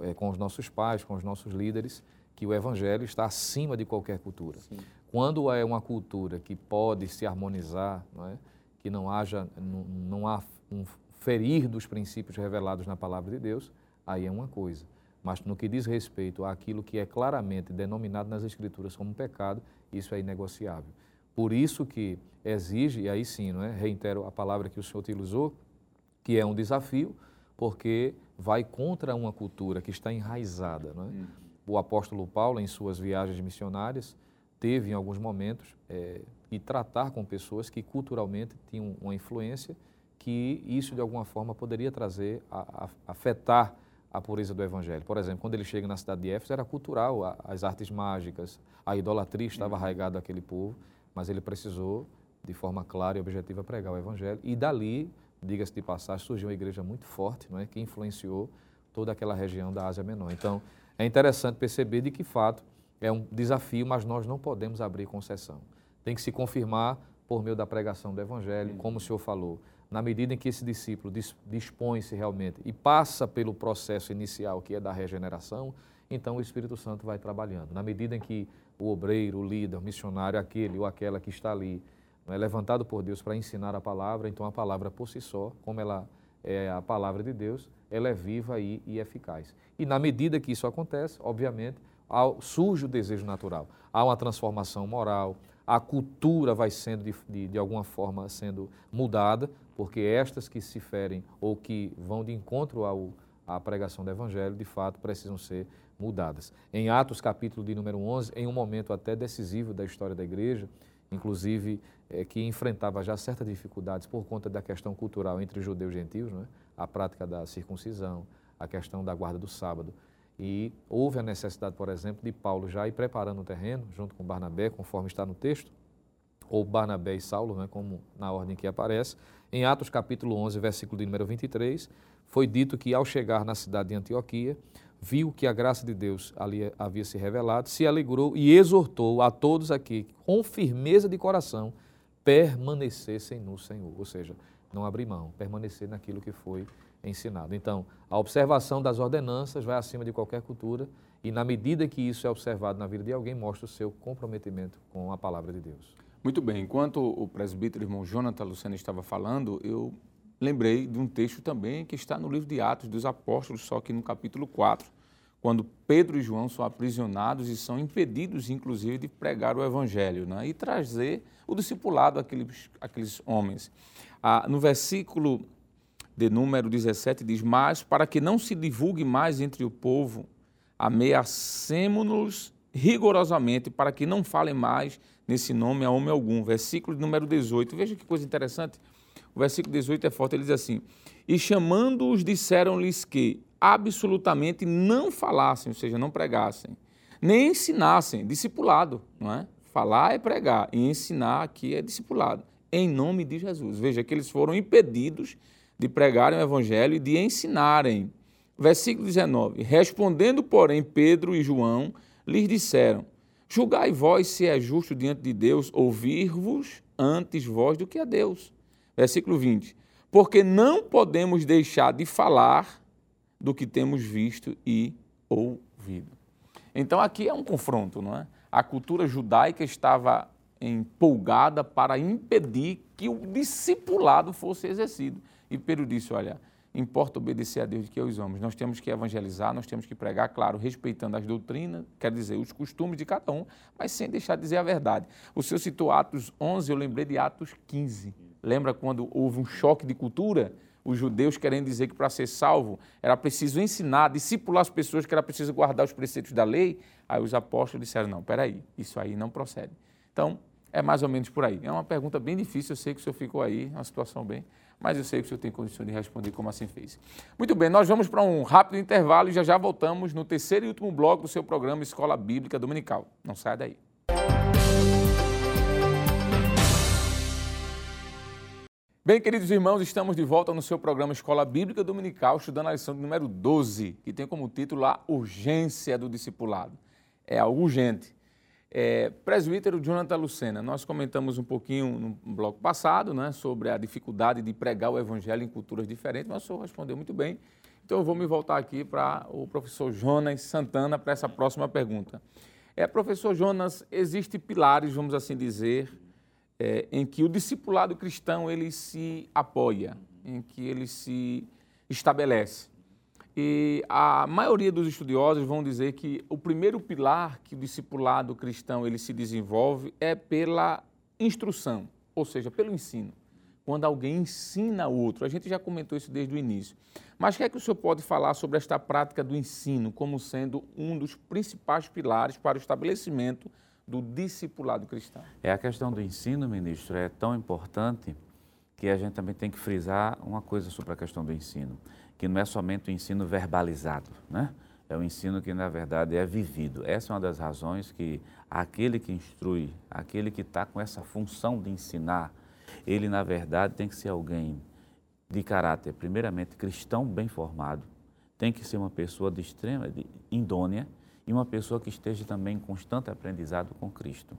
é, com os nossos pais, com os nossos líderes, que o evangelho está acima de qualquer cultura. Sim. Quando é uma cultura que pode se harmonizar, não é? que não haja, não, não há um ferir dos princípios revelados na palavra de Deus, aí é uma coisa. Mas no que diz respeito àquilo que é claramente denominado nas Escrituras como pecado, isso é inegociável. Por isso que exige, e aí sim, não é? reitero a palavra que o senhor utilizou, que é um desafio, porque vai contra uma cultura que está enraizada. Não é? Uhum. O apóstolo Paulo, em suas viagens missionárias, teve em alguns momentos é, e tratar com pessoas que culturalmente tinham uma influência que isso de alguma forma poderia trazer, a, a, afetar a pureza do Evangelho. Por exemplo, quando ele chega na cidade de Éfeso, era cultural, as artes mágicas, a idolatria estava arraigada àquele povo, mas ele precisou, de forma clara e objetiva, pregar o Evangelho. E dali, diga-se de passagem, surgiu uma igreja muito forte, não é? que influenciou toda aquela região da Ásia Menor. Então, é interessante perceber de que fato é um desafio, mas nós não podemos abrir concessão. Tem que se confirmar por meio da pregação do Evangelho, como o senhor falou na medida em que esse discípulo dispõe-se realmente e passa pelo processo inicial, que é da regeneração, então o Espírito Santo vai trabalhando. Na medida em que o obreiro, o líder, o missionário, aquele ou aquela que está ali, é levantado por Deus para ensinar a palavra, então a palavra por si só, como ela é a palavra de Deus, ela é viva e, e eficaz. E na medida que isso acontece, obviamente, surge o desejo natural. Há uma transformação moral, a cultura vai sendo, de, de, de alguma forma, sendo mudada, porque estas que se ferem ou que vão de encontro ao, à pregação do Evangelho, de fato, precisam ser mudadas. Em Atos, capítulo de número 11, em um momento até decisivo da história da igreja, inclusive é, que enfrentava já certas dificuldades por conta da questão cultural entre judeus e gentios, é? a prática da circuncisão, a questão da guarda do sábado. E houve a necessidade, por exemplo, de Paulo já ir preparando o terreno, junto com Barnabé, conforme está no texto, ou Barnabé e Saulo, né, como na ordem que aparece. Em Atos capítulo 11, versículo de número 23, foi dito que ao chegar na cidade de Antioquia, viu que a graça de Deus ali havia se revelado, se alegrou e exortou a todos aqui, com firmeza de coração, permanecessem no Senhor. Ou seja, não abrir mão, permanecer naquilo que foi ensinado. Então, a observação das ordenanças vai acima de qualquer cultura e, na medida que isso é observado na vida de alguém, mostra o seu comprometimento com a palavra de Deus. Muito bem. Enquanto o presbítero irmão Jonathan Lucena estava falando, eu lembrei de um texto também que está no livro de Atos dos Apóstolos, só que no capítulo 4, quando Pedro e João são aprisionados e são impedidos, inclusive, de pregar o evangelho né? e trazer o discipulado àqueles, àqueles homens. Ah, no versículo de número 17 diz: Mas para que não se divulgue mais entre o povo, ameacemos-nos rigorosamente para que não falem mais nesse nome a homem algum. Versículo número 18. Veja que coisa interessante. O versículo 18 é forte, ele diz assim: E chamando-os, disseram-lhes que absolutamente não falassem, ou seja, não pregassem, nem ensinassem, discipulado, não é? Falar é pregar, e ensinar aqui é discipulado, em nome de Jesus. Veja que eles foram impedidos de pregarem o evangelho e de ensinarem. Versículo 19: Respondendo, porém, Pedro e João lhes disseram: Julgai vós se é justo diante de Deus ouvir-vos antes vós do que a Deus. Versículo 20: Porque não podemos deixar de falar do que temos visto e ouvido. Então aqui é um confronto, não é? A cultura judaica estava empolgada para impedir que o discipulado fosse exercido. E Pedro disse: Olha, importa obedecer a Deus do que aos homens. Nós temos que evangelizar, nós temos que pregar, claro, respeitando as doutrinas, quer dizer, os costumes de cada um, mas sem deixar de dizer a verdade. O senhor citou Atos 11, eu lembrei de Atos 15. Lembra quando houve um choque de cultura? Os judeus querendo dizer que para ser salvo era preciso ensinar, discipular as pessoas, que era preciso guardar os preceitos da lei. Aí os apóstolos disseram: não, peraí, isso aí não procede. Então, é mais ou menos por aí. É uma pergunta bem difícil, eu sei que o senhor ficou aí, uma situação bem mas eu sei que o senhor tem condições de responder como assim fez. Muito bem, nós vamos para um rápido intervalo e já já voltamos no terceiro e último bloco do seu programa Escola Bíblica Dominical. Não saia daí. Bem, queridos irmãos, estamos de volta no seu programa Escola Bíblica Dominical, estudando a lição número 12, que tem como título a urgência do discipulado. É algo urgente. É, presbítero Jonathan Lucena, nós comentamos um pouquinho no bloco passado né, sobre a dificuldade de pregar o evangelho em culturas diferentes, mas o senhor respondeu muito bem. Então eu vou me voltar aqui para o professor Jonas Santana para essa próxima pergunta. É, professor Jonas, existem pilares, vamos assim dizer, é, em que o discipulado cristão ele se apoia, em que ele se estabelece. E a maioria dos estudiosos vão dizer que o primeiro pilar que o discipulado cristão ele se desenvolve é pela instrução, ou seja, pelo ensino. Quando alguém ensina outro, a gente já comentou isso desde o início. Mas o que é que o senhor pode falar sobre esta prática do ensino como sendo um dos principais pilares para o estabelecimento do discipulado cristão? É a questão do ensino, ministro, é tão importante que a gente também tem que frisar uma coisa sobre a questão do ensino que não é somente o ensino verbalizado, né? É o ensino que, na verdade, é vivido. Essa é uma das razões que aquele que instrui, aquele que está com essa função de ensinar, ele, na verdade, tem que ser alguém de caráter, primeiramente, cristão bem formado, tem que ser uma pessoa de extrema de e uma pessoa que esteja também em constante aprendizado com Cristo.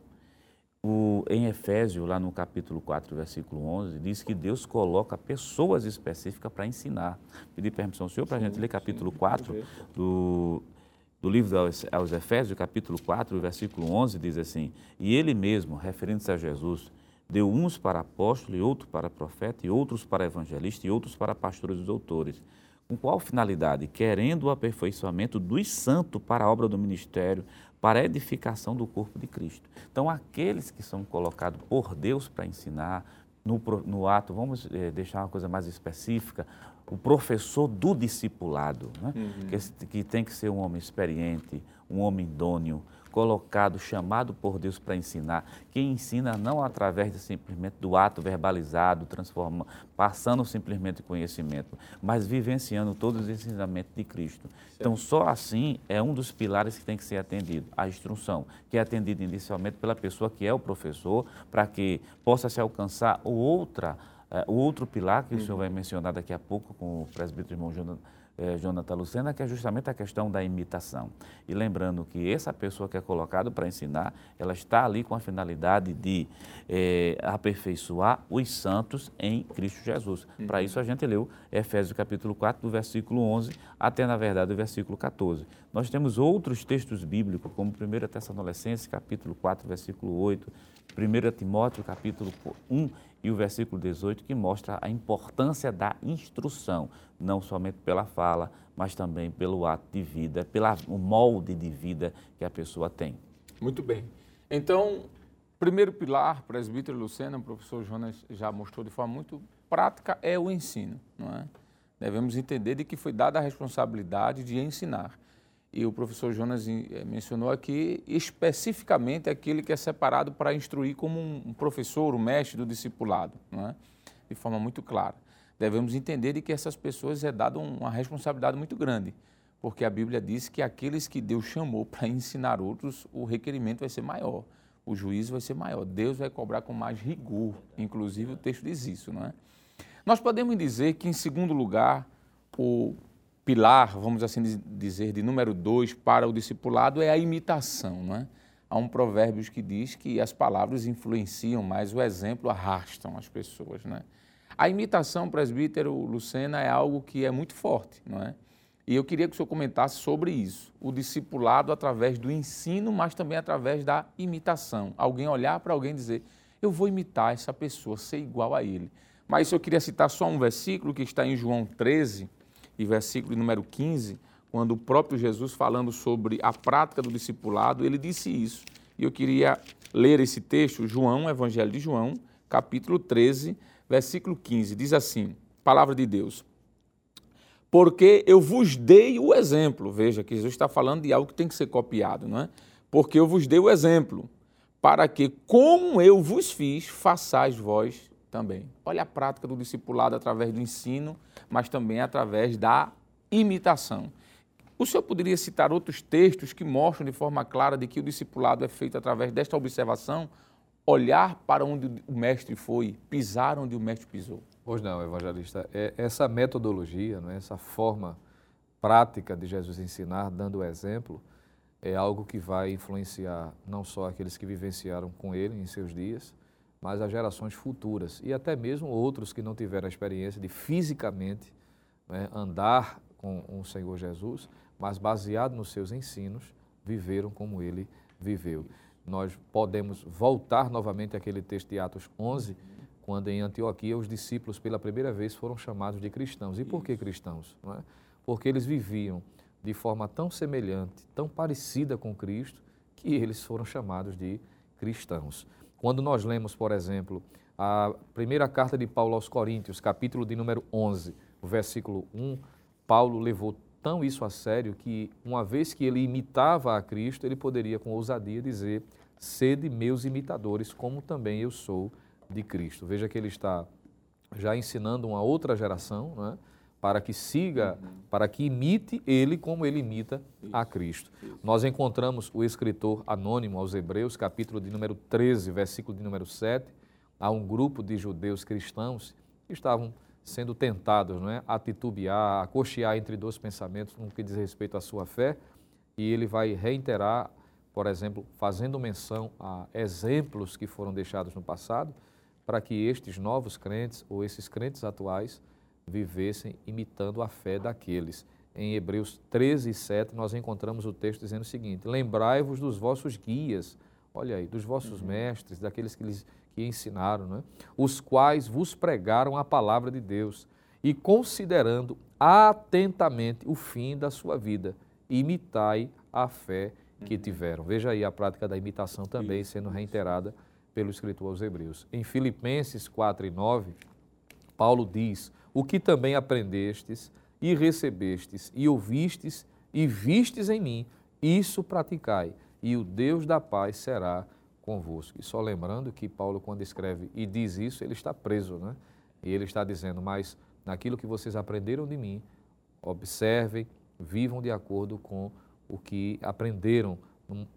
O, em Efésio, lá no capítulo 4, versículo 11, diz que Deus coloca pessoas específicas para ensinar. Pedi permissão ao senhor para a gente ler capítulo 4 do, do livro aos, aos Efésios, capítulo 4, versículo 11, diz assim: E ele mesmo, referindo-se a Jesus, deu uns para apóstolo, e outros para profeta, e outros para evangelista, e outros para pastores e doutores. Com qual finalidade? Querendo o aperfeiçoamento dos santos para a obra do ministério, para a edificação do corpo de Cristo. Então, aqueles que são colocados por Deus para ensinar, no, no ato, vamos é, deixar uma coisa mais específica, o professor do discipulado, né? uhum. que, que tem que ser um homem experiente, um homem idôneo, colocado, chamado por Deus para ensinar, que ensina não através de simplesmente do ato verbalizado, transforma, passando simplesmente conhecimento, mas vivenciando todos os ensinamentos de Cristo. Certo. Então, só assim é um dos pilares que tem que ser atendido, a instrução, que é atendida inicialmente pela pessoa que é o professor, para que possa se alcançar outra, uh, o outro pilar que uhum. o senhor vai mencionar daqui a pouco com o presbítero irmão Jonathan é, Jonathan Lucena, que é justamente a questão da imitação. E lembrando que essa pessoa que é colocada para ensinar, ela está ali com a finalidade de é, aperfeiçoar os santos em Cristo Jesus. Uhum. Para isso a gente leu Efésios capítulo 4, do versículo 11 até, na verdade, o versículo 14. Nós temos outros textos bíblicos, como 1 Tessalonicenses capítulo 4, versículo 8, 1 Timóteo capítulo 1 e o versículo 18, que mostra a importância da instrução, não somente pela fala, mas também pelo ato de vida, pelo molde de vida que a pessoa tem. Muito bem. Então, primeiro pilar, presbítero Lucena, o professor Jonas já mostrou de forma muito prática, é o ensino, não é? Devemos entender de que foi dada a responsabilidade de ensinar. E o professor Jonas eh, mencionou aqui especificamente aquele que é separado para instruir como um professor, um mestre do discipulado, é? de forma muito clara. Devemos entender de que essas pessoas é dada uma responsabilidade muito grande, porque a Bíblia diz que aqueles que Deus chamou para ensinar outros, o requerimento vai ser maior, o juízo vai ser maior, Deus vai cobrar com mais rigor, inclusive o texto diz isso, não é? Nós podemos dizer que, em segundo lugar, o pilar, vamos assim dizer, de número dois para o discipulado é a imitação. Não é? Há um provérbio que diz que as palavras influenciam, mas o exemplo arrastam as pessoas. Não é? A imitação, presbítero Lucena, é algo que é muito forte. Não é? E eu queria que o senhor comentasse sobre isso. O discipulado através do ensino, mas também através da imitação. Alguém olhar para alguém e dizer, eu vou imitar essa pessoa, ser igual a ele. Mas eu queria citar só um versículo que está em João 13, e versículo número 15, quando o próprio Jesus, falando sobre a prática do discipulado, ele disse isso. E eu queria ler esse texto, João, Evangelho de João, capítulo 13, versículo 15. Diz assim: Palavra de Deus. Porque eu vos dei o exemplo. Veja que Jesus está falando de algo que tem que ser copiado, não é? Porque eu vos dei o exemplo, para que, como eu vos fiz, façais vós também. Olha a prática do discipulado através do ensino, mas também através da imitação. O senhor poderia citar outros textos que mostram de forma clara de que o discipulado é feito através desta observação, olhar para onde o mestre foi, pisar onde o mestre pisou? Pois não, evangelista. É essa metodologia, não é? essa forma prática de Jesus ensinar, dando exemplo, é algo que vai influenciar não só aqueles que vivenciaram com ele em seus dias, mas as gerações futuras e até mesmo outros que não tiveram a experiência de fisicamente né, andar com o Senhor Jesus, mas baseado nos seus ensinos, viveram como ele viveu. Nós podemos voltar novamente àquele texto de Atos 11, quando em Antioquia os discípulos pela primeira vez foram chamados de cristãos. E por que cristãos? É? Porque eles viviam de forma tão semelhante, tão parecida com Cristo, que eles foram chamados de cristãos. Quando nós lemos, por exemplo, a primeira carta de Paulo aos Coríntios, capítulo de número 11, versículo 1, Paulo levou tão isso a sério que, uma vez que ele imitava a Cristo, ele poderia com ousadia dizer: Sede meus imitadores, como também eu sou de Cristo. Veja que ele está já ensinando uma outra geração, né, para que siga, para que imite ele como ele imita a Cristo. Nós encontramos o escritor anônimo aos Hebreus, capítulo de número 13, versículo de número 7, a um grupo de judeus cristãos que estavam sendo tentados não é, a titubear, a cochear entre dois pensamentos no que diz respeito à sua fé, e ele vai reiterar, por exemplo, fazendo menção a exemplos que foram deixados no passado, para que estes novos crentes ou esses crentes atuais vivessem imitando a fé daqueles. Em Hebreus 13, 7, nós encontramos o texto dizendo o seguinte: Lembrai-vos dos vossos guias, olha aí, dos vossos uhum. mestres, daqueles que lhes que ensinaram, né? os quais vos pregaram a palavra de Deus, e considerando atentamente o fim da sua vida, imitai a fé que uhum. tiveram. Veja aí a prática da imitação também sendo reiterada pelo escritor aos Hebreus. Em Filipenses 4 e 9, Paulo diz: o que também aprendestes e recebestes e ouvistes e vistes em mim, isso praticai, e o Deus da paz será convosco. E só lembrando que Paulo, quando escreve e diz isso, ele está preso, né? E ele está dizendo, mas naquilo que vocês aprenderam de mim, observem, vivam de acordo com o que aprenderam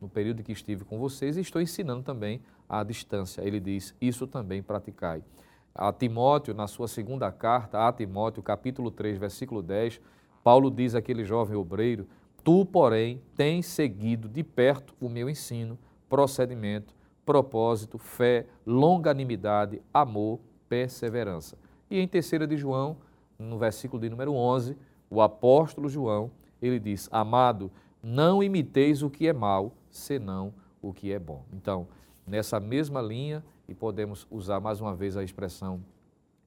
no, período que estive com vocês e estou ensinando também à distância. Ele diz, isso também praticai a Timóteo, na sua segunda carta, a Timóteo, capítulo 3, versículo 10, Paulo diz àquele jovem obreiro: Tu, porém, tens seguido de perto o meu ensino, procedimento, propósito, fé, longanimidade, amor, perseverança. E em terceira de João, no versículo de número 11, o apóstolo João, ele diz: Amado, não imiteis o que é mal, senão o que é bom. Então, nessa mesma linha e podemos usar mais uma vez a expressão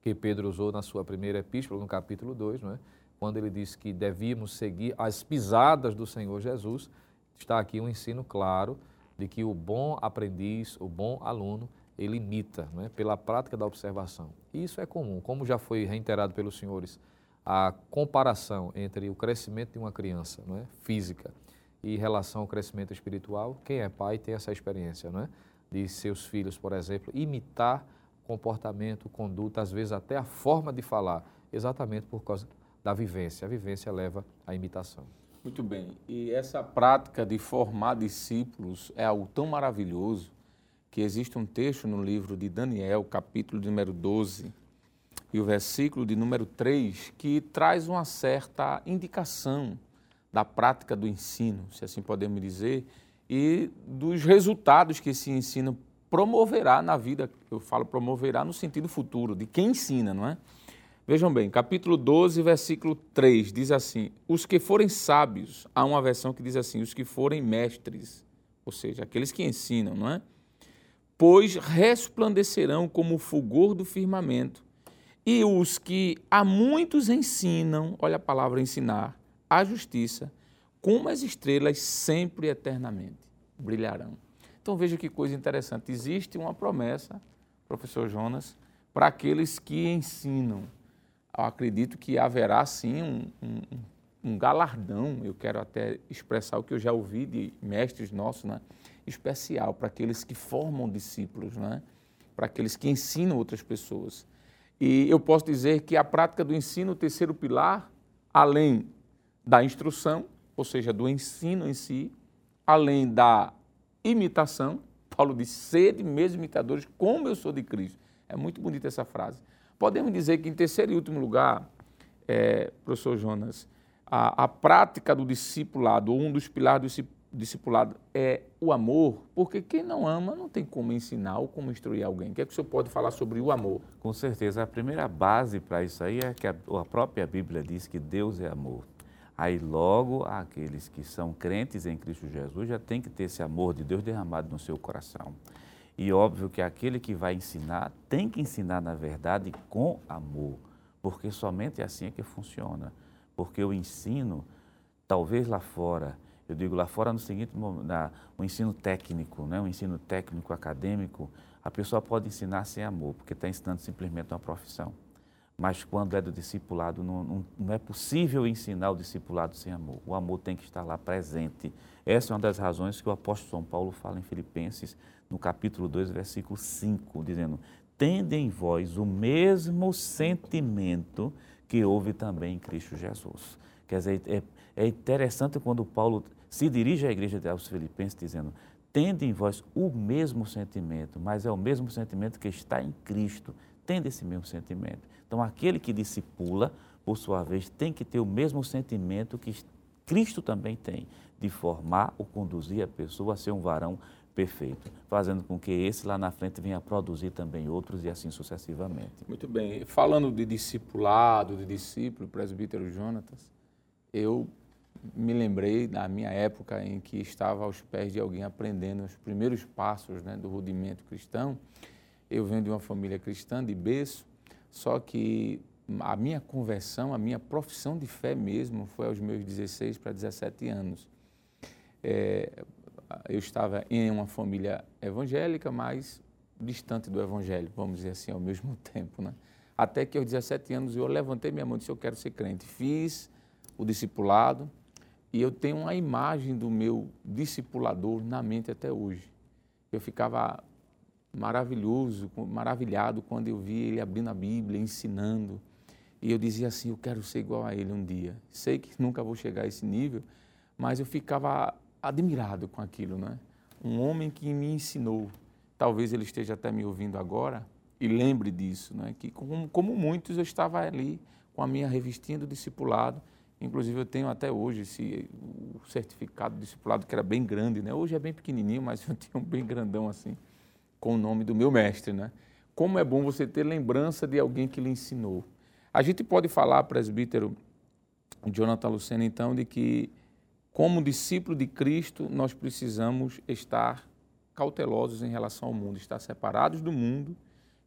que Pedro usou na sua primeira epístola, no capítulo 2, não é? quando ele disse que devíamos seguir as pisadas do Senhor Jesus, está aqui um ensino claro de que o bom aprendiz, o bom aluno, ele imita é? pela prática da observação. E isso é comum, como já foi reiterado pelos senhores, a comparação entre o crescimento de uma criança não é? física e relação ao crescimento espiritual, quem é pai tem essa experiência, não é? De seus filhos, por exemplo, imitar comportamento, conduta, às vezes até a forma de falar, exatamente por causa da vivência. A vivência leva à imitação. Muito bem. E essa prática de formar discípulos é algo tão maravilhoso que existe um texto no livro de Daniel, capítulo número 12, e o versículo de número 3, que traz uma certa indicação da prática do ensino, se assim podemos dizer, e dos resultados que esse ensino promoverá na vida. Eu falo promoverá no sentido futuro, de quem ensina, não é? Vejam bem, capítulo 12, versículo 3 diz assim: Os que forem sábios, há uma versão que diz assim: os que forem mestres, ou seja, aqueles que ensinam, não é? Pois resplandecerão como o fulgor do firmamento. E os que a muitos ensinam, olha a palavra ensinar, a justiça, como as estrelas sempre eternamente brilharão. Então veja que coisa interessante. Existe uma promessa, professor Jonas, para aqueles que ensinam. Eu acredito que haverá sim um, um, um, galardão, eu quero até expressar o que eu já ouvi de mestres nossos, né? especial para aqueles que formam discípulos, né? para aqueles que ensinam outras pessoas. E eu posso dizer que a prática do ensino, o terceiro pilar, além da instrução, ou seja, do ensino em si, além da imitação. Paulo diz: sede mesmo imitadores, como eu sou de Cristo. É muito bonita essa frase. Podemos dizer que, em terceiro e último lugar, é, professor Jonas, a, a prática do discipulado, ou um dos pilares do discipulado, é o amor, porque quem não ama não tem como ensinar ou como instruir alguém. O que é que o senhor pode falar sobre o amor? Com certeza. A primeira base para isso aí é que a, a própria Bíblia diz que Deus é amor. Aí logo aqueles que são crentes em Cristo Jesus já tem que ter esse amor de Deus derramado no seu coração. E óbvio que aquele que vai ensinar tem que ensinar na verdade com amor, porque somente assim é que funciona. Porque o ensino, talvez lá fora, eu digo lá fora no seguinte, na, o ensino técnico, né, o ensino técnico acadêmico, a pessoa pode ensinar sem amor, porque está ensinando simplesmente uma profissão. Mas quando é do discipulado, não, não, não, é possível ensinar o discipulado sem amor. O amor tem que estar lá presente. Essa é uma das razões que o apóstolo São Paulo fala em Filipenses, no capítulo 2, versículo 5, dizendo: Tende em vós o mesmo sentimento que houve também em Cristo Jesus. Quer dizer, é, é interessante quando Paulo se dirige à igreja aos Filipenses, dizendo: Tende em vós o mesmo sentimento, mas é o mesmo sentimento que está em Cristo. Tende esse mesmo sentimento. Então, aquele que discipula, por sua vez, tem que ter o mesmo sentimento que Cristo também tem, de formar ou conduzir a pessoa a ser um varão perfeito, fazendo com que esse lá na frente venha a produzir também outros e assim sucessivamente. Muito bem. Falando de discipulado, de discípulo, presbítero Jonatas, eu me lembrei da minha época em que estava aos pés de alguém aprendendo os primeiros passos né, do rudimento cristão. Eu venho de uma família cristã de berço só que a minha conversão, a minha profissão de fé mesmo foi aos meus 16 para 17 anos. É, eu estava em uma família evangélica, mas distante do evangelho, vamos dizer assim, ao mesmo tempo. Né? Até que aos 17 anos eu levantei minha mão e disse, eu quero ser crente. Fiz o discipulado e eu tenho uma imagem do meu discipulador na mente até hoje. Eu ficava maravilhoso, maravilhado quando eu vi ele abrindo a Bíblia, ensinando. E eu dizia assim: eu quero ser igual a ele um dia. Sei que nunca vou chegar a esse nível, mas eu ficava admirado com aquilo, né? Um homem que me ensinou. Talvez ele esteja até me ouvindo agora e lembre disso, né? Que como, como muitos eu estava ali com a minha revistinha do discipulado. Inclusive eu tenho até hoje esse o certificado do discipulado que era bem grande, né? Hoje é bem pequenininho, mas eu tinha um bem grandão assim com o nome do meu mestre, né? Como é bom você ter lembrança de alguém que lhe ensinou. A gente pode falar, presbítero Jonathan Lucena, então, de que, como discípulo de Cristo, nós precisamos estar cautelosos em relação ao mundo, estar separados do mundo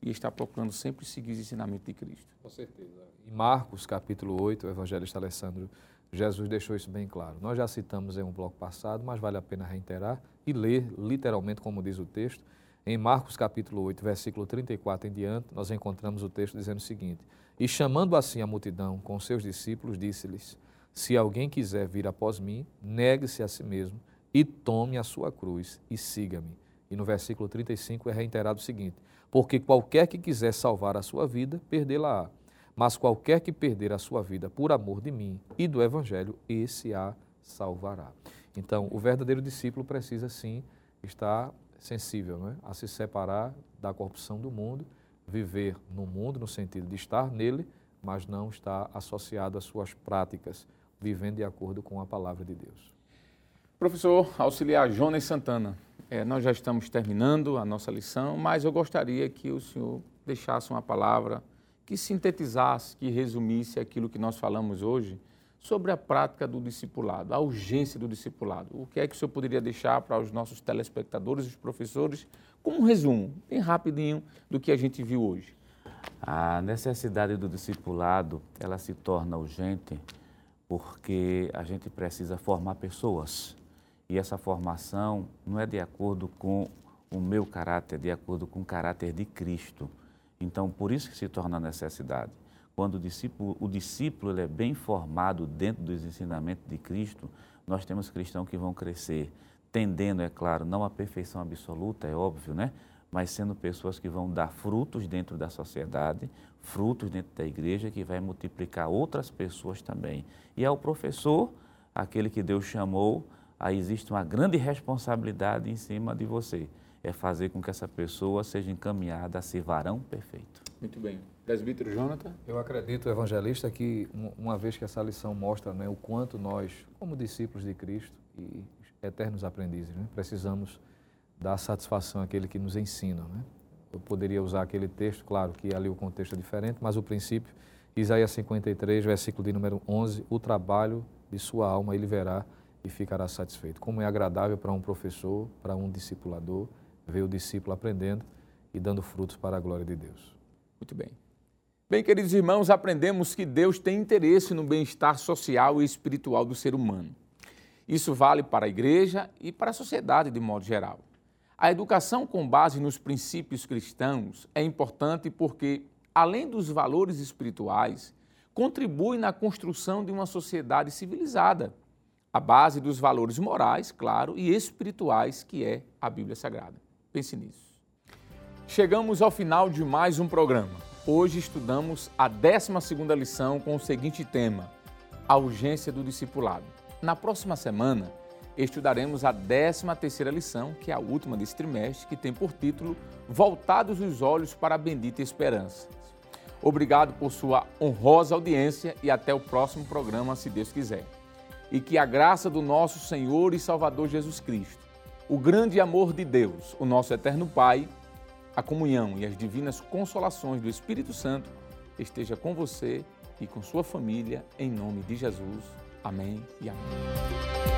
e estar procurando sempre seguir os ensinamentos de Cristo. Com certeza. Em Marcos, capítulo 8, o evangelista Alessandro, Jesus deixou isso bem claro. Nós já citamos em um bloco passado, mas vale a pena reiterar e ler literalmente como diz o texto. Em Marcos, capítulo 8, versículo 34 em diante, nós encontramos o texto dizendo o seguinte: E chamando assim a multidão com seus discípulos, disse-lhes: Se alguém quiser vir após mim, negue-se a si mesmo e tome a sua cruz e siga-me. E no versículo 35 é reiterado o seguinte: Porque qualquer que quiser salvar a sua vida, perdê-la-á. Mas qualquer que perder a sua vida por amor de mim e do Evangelho, esse a salvará. Então, o verdadeiro discípulo precisa sim estar sensível né? a se separar da corrupção do mundo, viver no mundo no sentido de estar nele, mas não estar associado às suas práticas, vivendo de acordo com a palavra de Deus. Professor auxiliar Jonas Santana, é, nós já estamos terminando a nossa lição, mas eu gostaria que o senhor deixasse uma palavra que sintetizasse, que resumisse aquilo que nós falamos hoje sobre a prática do discipulado, a urgência do discipulado. O que é que o senhor poderia deixar para os nossos telespectadores os professores como um resumo, bem rapidinho, do que a gente viu hoje? A necessidade do discipulado, ela se torna urgente porque a gente precisa formar pessoas e essa formação não é de acordo com o meu caráter, é de acordo com o caráter de Cristo. Então, por isso que se torna necessidade. Quando o discípulo, o discípulo ele é bem formado dentro dos ensinamentos de Cristo, nós temos cristãos que vão crescer, tendendo, é claro, não à perfeição absoluta, é óbvio, né? Mas sendo pessoas que vão dar frutos dentro da sociedade, frutos dentro da igreja, que vai multiplicar outras pessoas também. E ao professor, aquele que Deus chamou aí existe uma grande responsabilidade em cima de você. É fazer com que essa pessoa seja encaminhada a ser varão perfeito. Muito bem. Presbítero Jonathan? Eu acredito, evangelista, que uma vez que essa lição mostra né, o quanto nós, como discípulos de Cristo e eternos aprendizes, né, precisamos dar satisfação àquele que nos ensina. Né? Eu poderia usar aquele texto, claro que ali o contexto é diferente, mas o princípio, Isaías 53, versículo de número 11, o trabalho de sua alma ele verá e ficará satisfeito. Como é agradável para um professor, para um discipulador, ver o discípulo aprendendo e dando frutos para a glória de Deus. Muito bem. Bem, queridos irmãos, aprendemos que Deus tem interesse no bem-estar social e espiritual do ser humano. Isso vale para a igreja e para a sociedade de modo geral. A educação com base nos princípios cristãos é importante porque, além dos valores espirituais, contribui na construção de uma sociedade civilizada a base dos valores morais, claro, e espirituais que é a Bíblia Sagrada. Pense nisso. Chegamos ao final de mais um programa. Hoje estudamos a 12 lição com o seguinte tema: a urgência do discipulado. Na próxima semana, estudaremos a 13 lição, que é a última desse trimestre, que tem por título Voltados os olhos para a bendita esperança. Obrigado por sua honrosa audiência e até o próximo programa, se Deus quiser e que a graça do nosso Senhor e Salvador Jesus Cristo, o grande amor de Deus, o nosso eterno Pai, a comunhão e as divinas consolações do Espírito Santo esteja com você e com sua família, em nome de Jesus. Amém e amém.